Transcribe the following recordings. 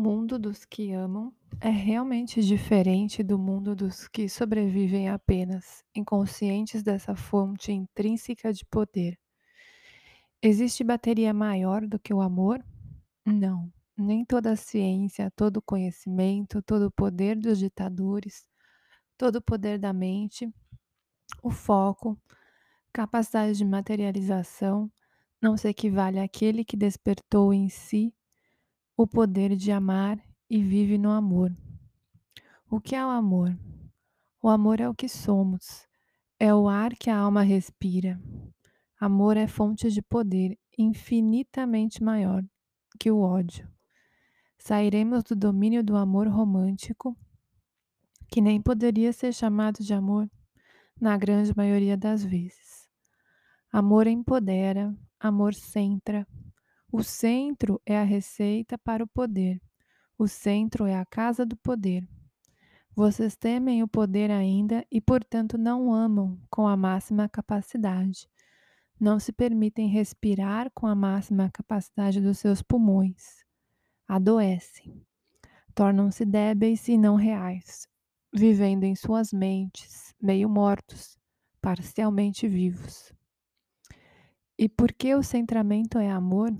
mundo dos que amam é realmente diferente do mundo dos que sobrevivem apenas, inconscientes dessa fonte intrínseca de poder. Existe bateria maior do que o amor? Não. Nem toda a ciência, todo o conhecimento, todo o poder dos ditadores, todo o poder da mente, o foco, capacidade de materialização, não se equivale àquele que despertou em si o poder de amar e vive no amor. O que é o amor? O amor é o que somos, é o ar que a alma respira. Amor é fonte de poder infinitamente maior que o ódio. Sairemos do domínio do amor romântico, que nem poderia ser chamado de amor na grande maioria das vezes. Amor empodera, amor centra, o centro é a receita para o poder. O centro é a casa do poder. Vocês temem o poder ainda e, portanto, não amam com a máxima capacidade. Não se permitem respirar com a máxima capacidade dos seus pulmões. Adoecem. Tornam-se débeis e não reais, vivendo em suas mentes, meio mortos, parcialmente vivos. E por que o centramento é amor?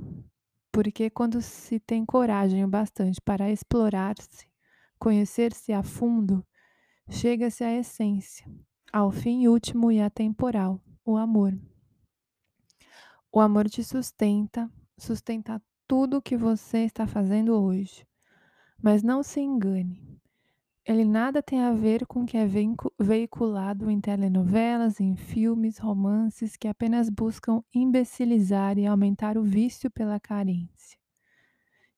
Porque quando se tem coragem o bastante para explorar-se, conhecer-se a fundo, chega-se à essência, ao fim último e atemporal, o amor. O amor te sustenta, sustenta tudo o que você está fazendo hoje. Mas não se engane, ele nada tem a ver com o que é veiculado em telenovelas, em filmes, romances que apenas buscam imbecilizar e aumentar o vício pela carência.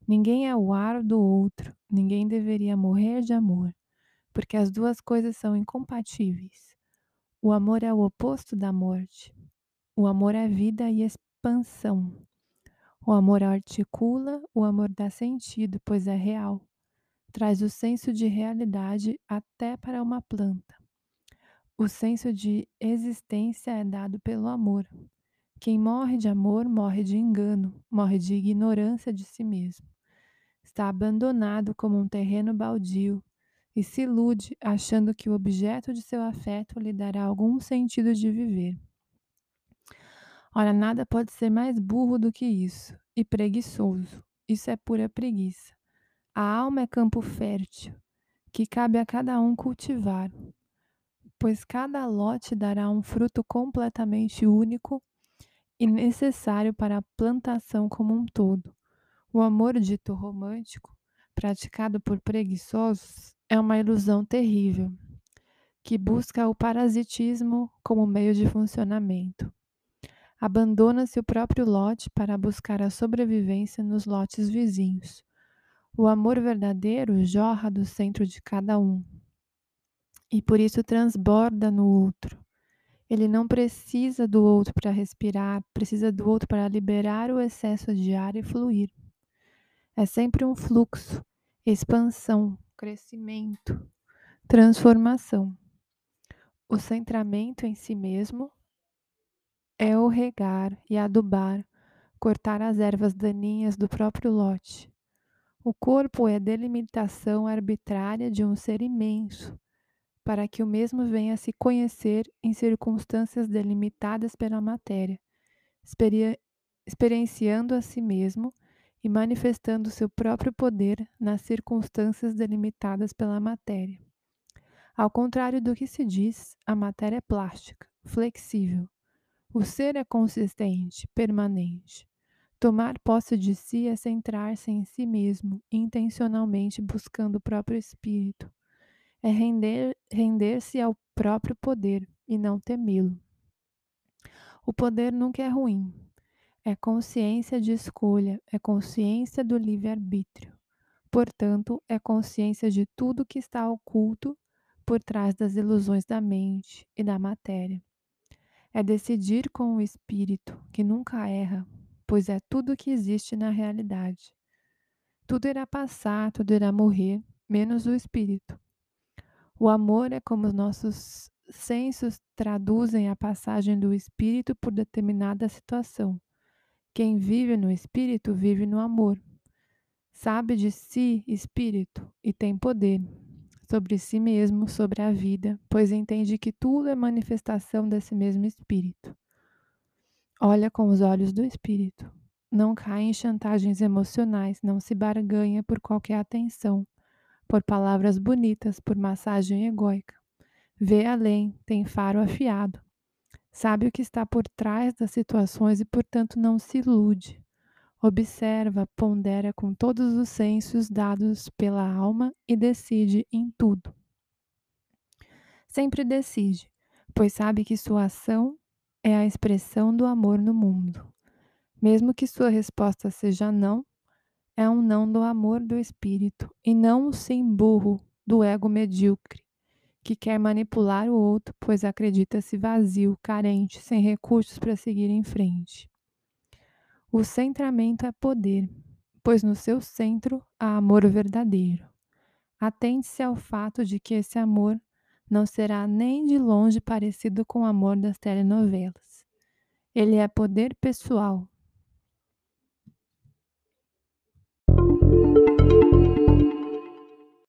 Ninguém é o ar do outro, ninguém deveria morrer de amor, porque as duas coisas são incompatíveis. O amor é o oposto da morte. O amor é vida e expansão. O amor articula, o amor dá sentido, pois é real traz o senso de realidade até para uma planta. O senso de existência é dado pelo amor. Quem morre de amor morre de engano, morre de ignorância de si mesmo. Está abandonado como um terreno baldio e se ilude achando que o objeto de seu afeto lhe dará algum sentido de viver. Ora, nada pode ser mais burro do que isso, e preguiçoso. Isso é pura preguiça. A alma é campo fértil, que cabe a cada um cultivar, pois cada lote dará um fruto completamente único e necessário para a plantação como um todo. O amor dito romântico, praticado por preguiçosos, é uma ilusão terrível, que busca o parasitismo como meio de funcionamento. Abandona-se o próprio lote para buscar a sobrevivência nos lotes vizinhos o amor verdadeiro jorra do centro de cada um e por isso transborda no outro. Ele não precisa do outro para respirar, precisa do outro para liberar o excesso de ar e fluir. É sempre um fluxo, expansão, crescimento, transformação. O centramento em si mesmo é o regar e adubar, cortar as ervas daninhas do próprio lote o corpo é a delimitação arbitrária de um ser imenso, para que o mesmo venha a se conhecer em circunstâncias delimitadas pela matéria, experienciando a si mesmo e manifestando seu próprio poder nas circunstâncias delimitadas pela matéria. Ao contrário do que se diz, a matéria é plástica, flexível. O ser é consistente, permanente. Tomar posse de si é centrar-se em si mesmo, intencionalmente buscando o próprio espírito. É render, render-se ao próprio poder e não temê-lo. O poder nunca é ruim. É consciência de escolha, é consciência do livre-arbítrio. Portanto, é consciência de tudo que está oculto por trás das ilusões da mente e da matéria. É decidir com o espírito, que nunca erra, pois é tudo que existe na realidade. Tudo irá passar, tudo irá morrer, menos o espírito. O amor é como os nossos sensos traduzem a passagem do espírito por determinada situação. Quem vive no espírito vive no amor. Sabe de si espírito e tem poder sobre si mesmo, sobre a vida, pois entende que tudo é manifestação desse mesmo espírito. Olha com os olhos do espírito. Não cai em chantagens emocionais, não se barganha por qualquer atenção, por palavras bonitas, por massagem egóica. Vê além, tem faro afiado. Sabe o que está por trás das situações e, portanto, não se ilude. Observa, pondera com todos os sensos dados pela alma e decide em tudo. Sempre decide, pois sabe que sua ação é a expressão do amor no mundo. Mesmo que sua resposta seja não, é um não do amor do espírito e não o sim burro do ego medíocre, que quer manipular o outro, pois acredita-se vazio, carente, sem recursos para seguir em frente. O centramento é poder, pois no seu centro há amor verdadeiro. Atente-se ao fato de que esse amor não será nem de longe parecido com o amor das telenovelas. Ele é poder pessoal.